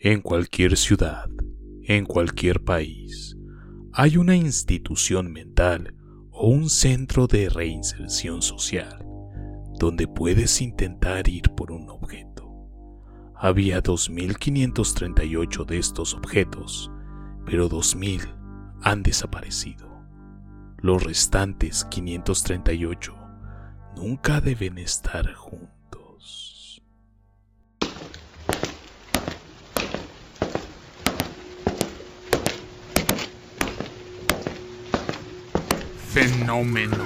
En cualquier ciudad, en cualquier país, hay una institución mental o un centro de reinserción social donde puedes intentar ir por un objeto. Había 2.538 de estos objetos, pero 2.000 han desaparecido. Los restantes 538 nunca deben estar juntos. Fenómeno.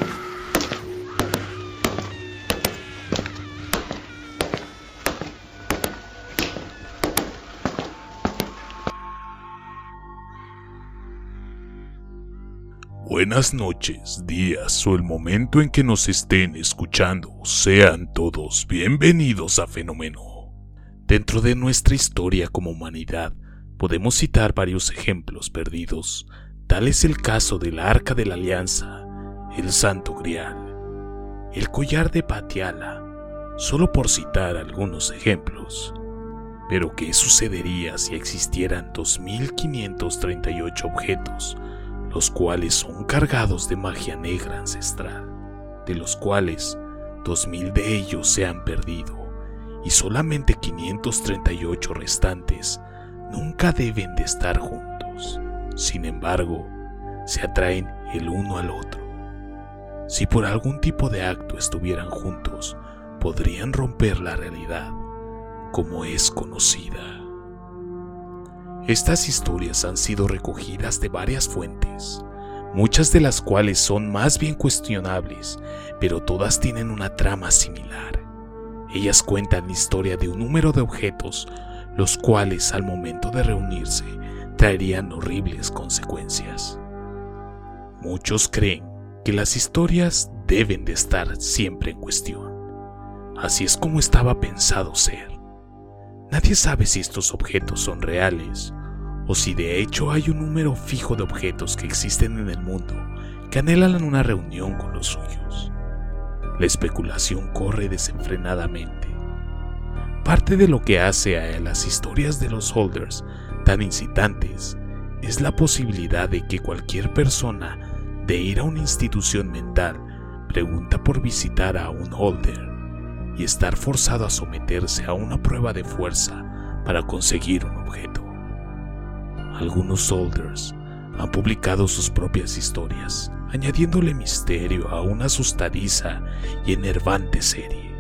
Buenas noches, días o el momento en que nos estén escuchando. Sean todos bienvenidos a Fenómeno. Dentro de nuestra historia como humanidad, podemos citar varios ejemplos perdidos Tal es el caso del Arca de la Alianza, el Santo Grial, el collar de Patiala, solo por citar algunos ejemplos. Pero ¿qué sucedería si existieran 2.538 objetos, los cuales son cargados de magia negra ancestral, de los cuales 2.000 de ellos se han perdido y solamente 538 restantes nunca deben de estar juntos? Sin embargo, se atraen el uno al otro. Si por algún tipo de acto estuvieran juntos, podrían romper la realidad como es conocida. Estas historias han sido recogidas de varias fuentes, muchas de las cuales son más bien cuestionables, pero todas tienen una trama similar. Ellas cuentan la historia de un número de objetos, los cuales al momento de reunirse traerían horribles consecuencias. Muchos creen que las historias deben de estar siempre en cuestión. Así es como estaba pensado ser. Nadie sabe si estos objetos son reales o si de hecho hay un número fijo de objetos que existen en el mundo que anhelan una reunión con los suyos. La especulación corre desenfrenadamente. Parte de lo que hace a las historias de los holders tan incitantes es la posibilidad de que cualquier persona de ir a una institución mental pregunta por visitar a un holder y estar forzado a someterse a una prueba de fuerza para conseguir un objeto. Algunos holders han publicado sus propias historias, añadiéndole misterio a una asustadiza y enervante serie.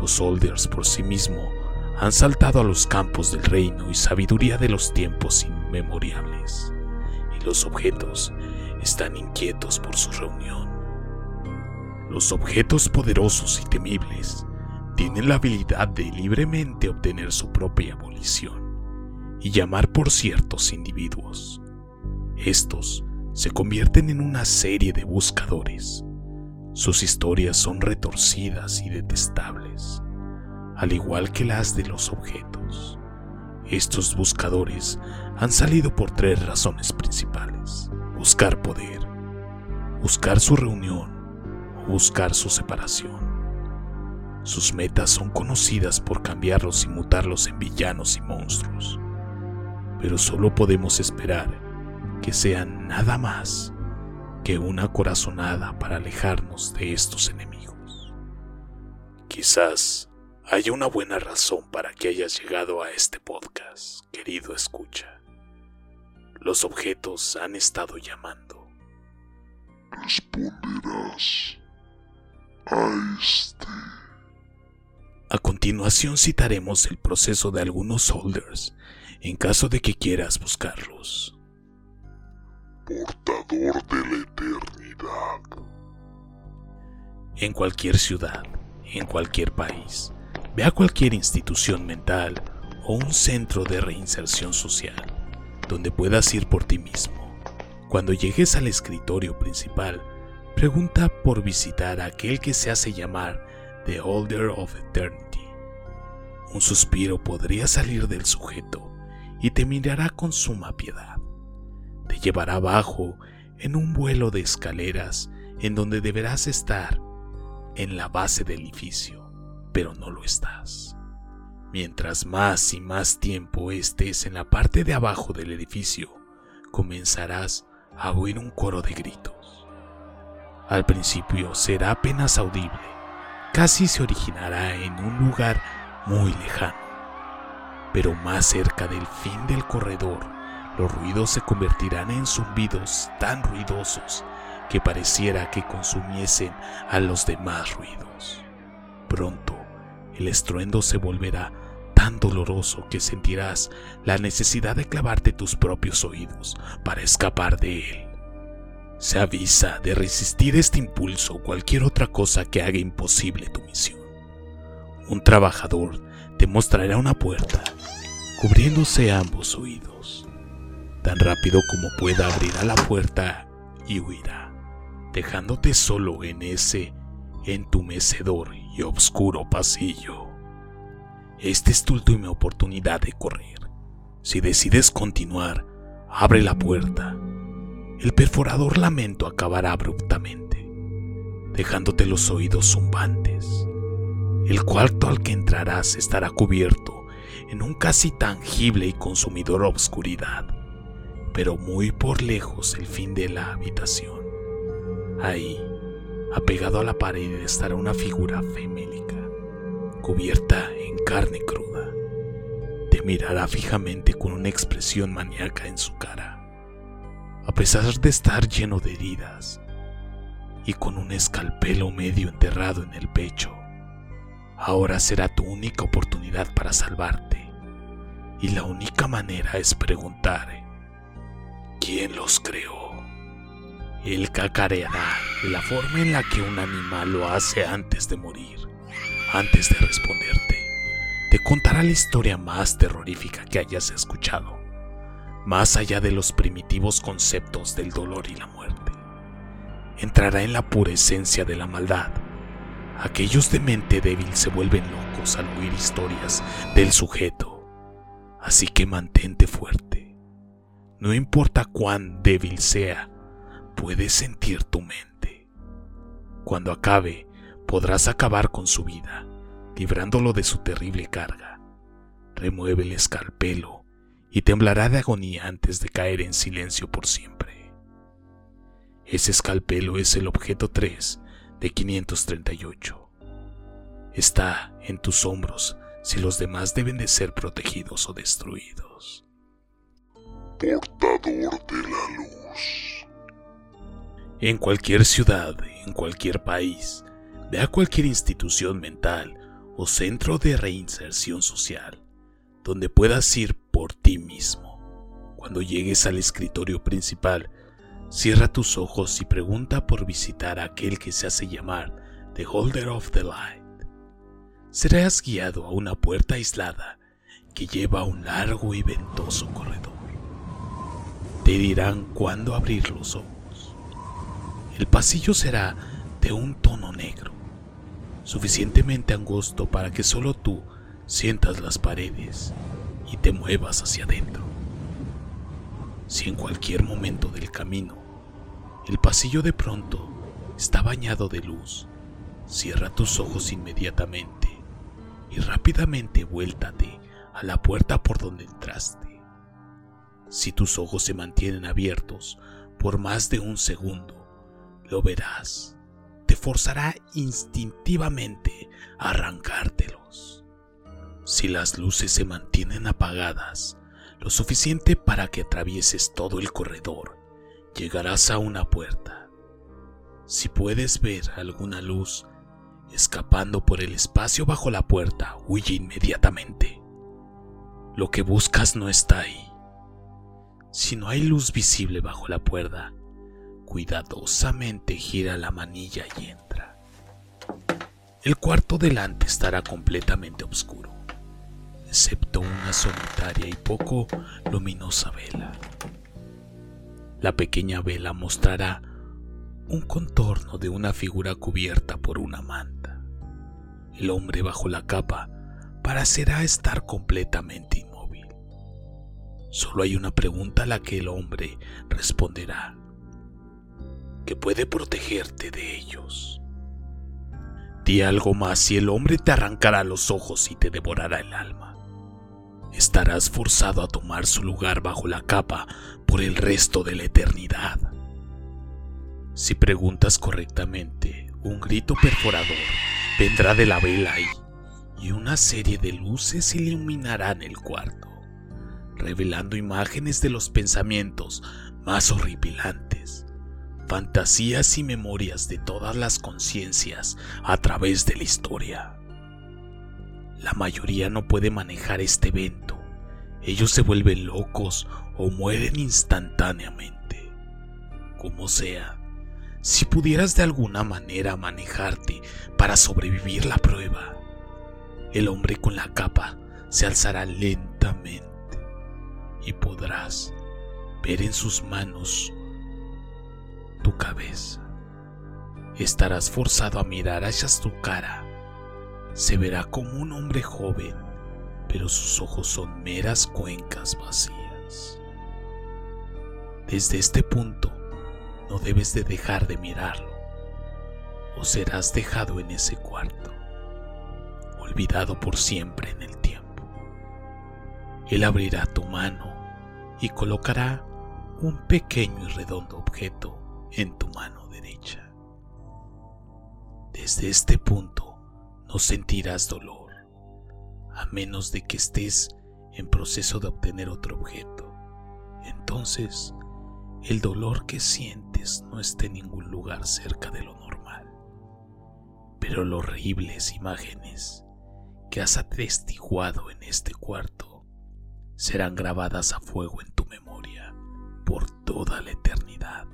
Los holders por sí mismos han saltado a los campos del reino y sabiduría de los tiempos inmemoriales, y los objetos están inquietos por su reunión. Los objetos poderosos y temibles tienen la habilidad de libremente obtener su propia abolición y llamar por ciertos individuos. Estos se convierten en una serie de buscadores. Sus historias son retorcidas y detestables al igual que las de los objetos. Estos buscadores han salido por tres razones principales. Buscar poder, buscar su reunión o buscar su separación. Sus metas son conocidas por cambiarlos y mutarlos en villanos y monstruos. Pero solo podemos esperar que sean nada más que una corazonada para alejarnos de estos enemigos. Quizás hay una buena razón para que hayas llegado a este podcast, querido escucha. Los objetos han estado llamando. Responderás a este. A continuación citaremos el proceso de algunos holders en caso de que quieras buscarlos. Portador de la eternidad. En cualquier ciudad, en cualquier país, Ve a cualquier institución mental o un centro de reinserción social, donde puedas ir por ti mismo. Cuando llegues al escritorio principal, pregunta por visitar a aquel que se hace llamar The Holder of Eternity. Un suspiro podría salir del sujeto y te mirará con suma piedad. Te llevará abajo en un vuelo de escaleras en donde deberás estar en la base del edificio pero no lo estás. Mientras más y más tiempo estés en la parte de abajo del edificio, comenzarás a oír un coro de gritos. Al principio será apenas audible, casi se originará en un lugar muy lejano, pero más cerca del fin del corredor, los ruidos se convertirán en zumbidos tan ruidosos que pareciera que consumiesen a los demás ruidos. Pronto, el estruendo se volverá tan doloroso que sentirás la necesidad de clavarte tus propios oídos para escapar de él. Se avisa de resistir este impulso o cualquier otra cosa que haga imposible tu misión. Un trabajador te mostrará una puerta, cubriéndose ambos oídos. Tan rápido como pueda abrirá la puerta y huirá, dejándote solo en ese entumecedor y oscuro pasillo. Esta es tu última oportunidad de correr. Si decides continuar, abre la puerta. El perforador lamento acabará abruptamente, dejándote los oídos zumbantes. El cuarto al que entrarás estará cubierto en un casi tangible y consumidor obscuridad, pero muy por lejos el fin de la habitación. Ahí, apegado a la pared, estará una figura femélica cubierta en carne cruda. Te mirará fijamente con una expresión maníaca en su cara. A pesar de estar lleno de heridas y con un escalpelo medio enterrado en el pecho, ahora será tu única oportunidad para salvarte. Y la única manera es preguntar, ¿quién los creó? Él cacareará la forma en la que un animal lo hace antes de morir antes de responderte, te contará la historia más terrorífica que hayas escuchado, más allá de los primitivos conceptos del dolor y la muerte. Entrará en la pura esencia de la maldad. Aquellos de mente débil se vuelven locos al oír historias del sujeto, así que mantente fuerte. No importa cuán débil sea, puedes sentir tu mente. Cuando acabe, podrás acabar con su vida, librándolo de su terrible carga. Remueve el escalpelo y temblará de agonía antes de caer en silencio por siempre. Ese escalpelo es el objeto 3 de 538. Está en tus hombros si los demás deben de ser protegidos o destruidos. Portador de la luz. En cualquier ciudad, en cualquier país, Ve a cualquier institución mental o centro de reinserción social donde puedas ir por ti mismo. Cuando llegues al escritorio principal, cierra tus ojos y pregunta por visitar a aquel que se hace llamar The Holder of the Light. Serás guiado a una puerta aislada que lleva a un largo y ventoso corredor. Te dirán cuándo abrir los ojos. El pasillo será de un tono negro suficientemente angosto para que solo tú sientas las paredes y te muevas hacia adentro. Si en cualquier momento del camino el pasillo de pronto está bañado de luz, cierra tus ojos inmediatamente y rápidamente vuéltate a la puerta por donde entraste. Si tus ojos se mantienen abiertos por más de un segundo, lo verás forzará instintivamente a arrancártelos. Si las luces se mantienen apagadas, lo suficiente para que atravieses todo el corredor, llegarás a una puerta. Si puedes ver alguna luz escapando por el espacio bajo la puerta, huye inmediatamente. Lo que buscas no está ahí. Si no hay luz visible bajo la puerta, cuidadosamente gira la manilla y entra. El cuarto delante estará completamente oscuro, excepto una solitaria y poco luminosa vela. La pequeña vela mostrará un contorno de una figura cubierta por una manta. El hombre bajo la capa parecerá estar completamente inmóvil. Solo hay una pregunta a la que el hombre responderá que puede protegerte de ellos. Di algo más y el hombre te arrancará los ojos y te devorará el alma. Estarás forzado a tomar su lugar bajo la capa por el resto de la eternidad. Si preguntas correctamente, un grito perforador vendrá de la vela y, y una serie de luces iluminarán el cuarto, revelando imágenes de los pensamientos más horripilantes, fantasías y memorias de todas las conciencias a través de la historia. La mayoría no puede manejar este evento. Ellos se vuelven locos o mueren instantáneamente. Como sea, si pudieras de alguna manera manejarte para sobrevivir la prueba, el hombre con la capa se alzará lentamente y podrás ver en sus manos tu cabeza. Estarás forzado a mirar hacia tu cara. Se verá como un hombre joven, pero sus ojos son meras cuencas vacías. Desde este punto, no debes de dejar de mirarlo, o serás dejado en ese cuarto, olvidado por siempre en el tiempo. Él abrirá tu mano y colocará un pequeño y redondo objeto en tu mano derecha. Desde este punto no sentirás dolor, a menos de que estés en proceso de obtener otro objeto. Entonces, el dolor que sientes no está en ningún lugar cerca de lo normal. Pero las horribles imágenes que has atestiguado en este cuarto serán grabadas a fuego en tu memoria por toda la eternidad.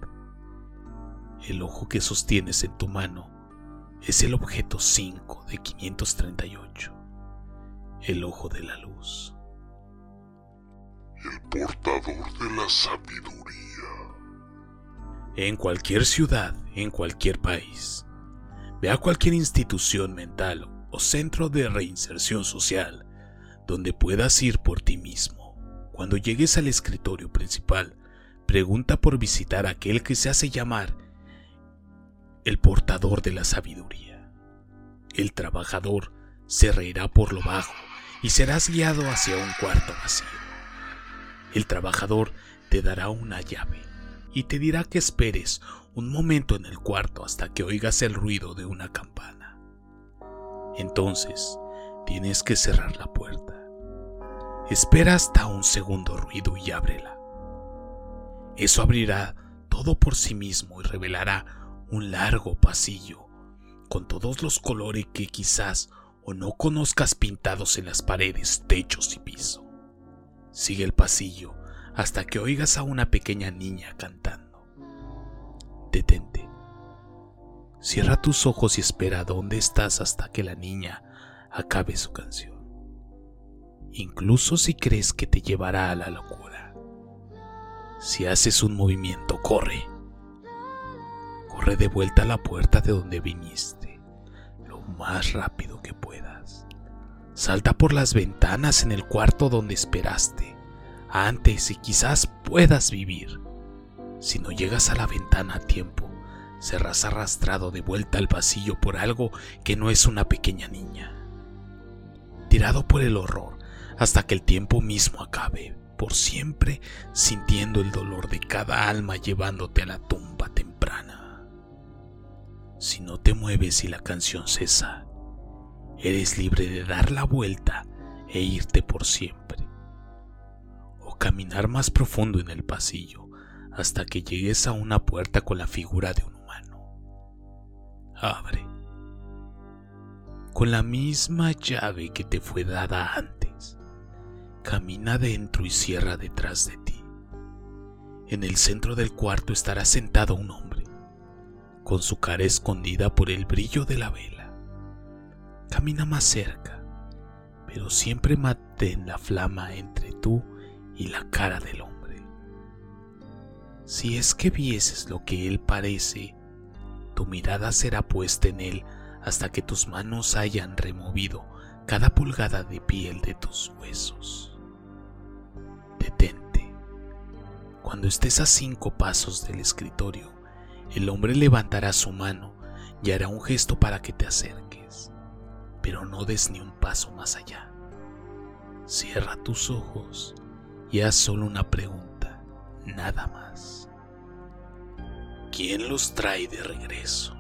El ojo que sostienes en tu mano es el objeto 5 de 538, el ojo de la luz. El portador de la sabiduría en cualquier ciudad, en cualquier país. Ve a cualquier institución mental o centro de reinserción social donde puedas ir por ti mismo. Cuando llegues al escritorio principal, pregunta por visitar a aquel que se hace llamar el portador de la sabiduría. El trabajador se reirá por lo bajo y serás guiado hacia un cuarto vacío. El trabajador te dará una llave y te dirá que esperes un momento en el cuarto hasta que oigas el ruido de una campana. Entonces, tienes que cerrar la puerta. Espera hasta un segundo ruido y ábrela. Eso abrirá todo por sí mismo y revelará un largo pasillo con todos los colores que quizás o no conozcas pintados en las paredes, techos y piso. Sigue el pasillo hasta que oigas a una pequeña niña cantando. Detente. Cierra tus ojos y espera dónde estás hasta que la niña acabe su canción. Incluso si crees que te llevará a la locura. Si haces un movimiento, corre. De vuelta a la puerta de donde viniste, lo más rápido que puedas. Salta por las ventanas en el cuarto donde esperaste antes y quizás puedas vivir. Si no llegas a la ventana a tiempo, serás arrastrado de vuelta al pasillo por algo que no es una pequeña niña. Tirado por el horror hasta que el tiempo mismo acabe, por siempre sintiendo el dolor de cada alma llevándote a la tumba. Si no te mueves y la canción cesa, eres libre de dar la vuelta e irte por siempre caminar más profundo en el pasillo hasta que llegues a una puerta con la figura de un humano. Abre. Con la misma llave que te fue dada antes, camina dentro y cierra detrás de ti. En el centro del cuarto estará sentado un hombre, con su cara escondida por el brillo de la vela. Camina más cerca, pero siempre mantén la flama entre tú y la cara del hombre. Si es que vieses lo que él parece, tu mirada será puesta en él hasta que tus manos hayan removido cada pulgada de piel de tus huesos. Detente. Cuando estés a cinco pasos del escritorio, el hombre levantará su mano y hará un gesto para que te acerques, pero no des ni un paso más allá. Cierra tus ojos y haz solo una pregunta, nada más. ¿Quién los trae de regreso?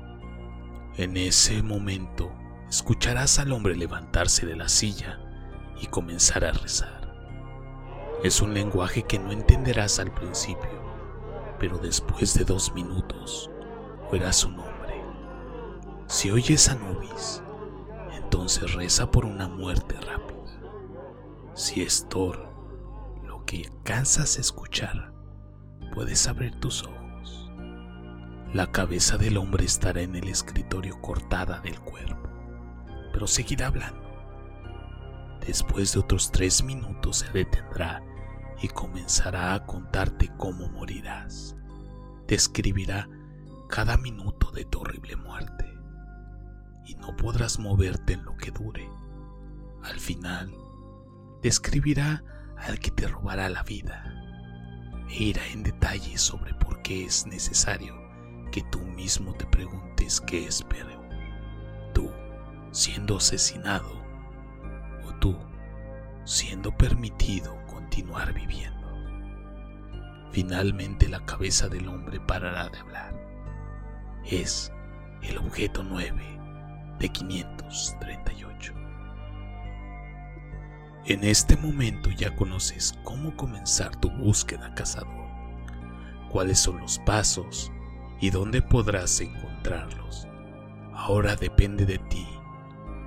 En ese momento escucharás al hombre levantarse de la silla y comenzar a rezar. Es un lenguaje que no entenderás al principio, pero después de dos minutos oirás su nombre. Si oyes a Nubis, entonces reza por una muerte rápida. Si es Thor, lo que alcanzas a escuchar, puedes abrir tus ojos. La cabeza del hombre estará en el escritorio cortada del cuerpo, pero seguirá hablando. Después de otros tres minutos se detendrá y comenzará a contarte cómo morirás. Describirá cada minuto de tu horrible muerte y no podrás moverte en lo que dure. Al final, describirá al que te robará la vida e irá en detalle sobre por qué es necesario que tú mismo te preguntes qué es. Tú siendo asesinado o tú siendo permitido continuar viviendo. Finalmente la cabeza del hombre parará de hablar. Es el objeto 9 de 538. En este momento ya conoces cómo comenzar tu búsqueda cazador, cuáles son los pasos y dónde podrás encontrarlos. Ahora depende de ti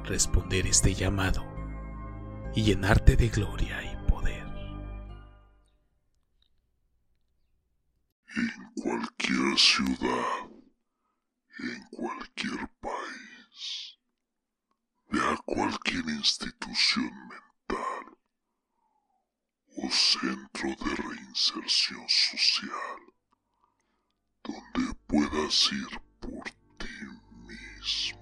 responder este llamado y llenarte de gloria ciudad, en cualquier país, ve cualquier institución mental o centro de reinserción social donde puedas ir por ti mismo.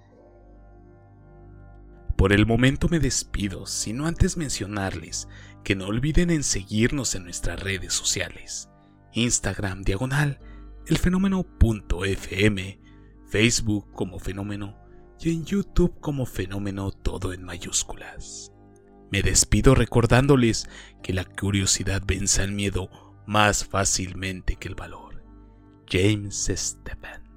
Por el momento me despido, sino antes mencionarles que no olviden en seguirnos en nuestras redes sociales. Instagram diagonal, el fenómeno.fm, Facebook como fenómeno y en YouTube como fenómeno todo en mayúsculas. Me despido recordándoles que la curiosidad vence al miedo más fácilmente que el valor. James Stephen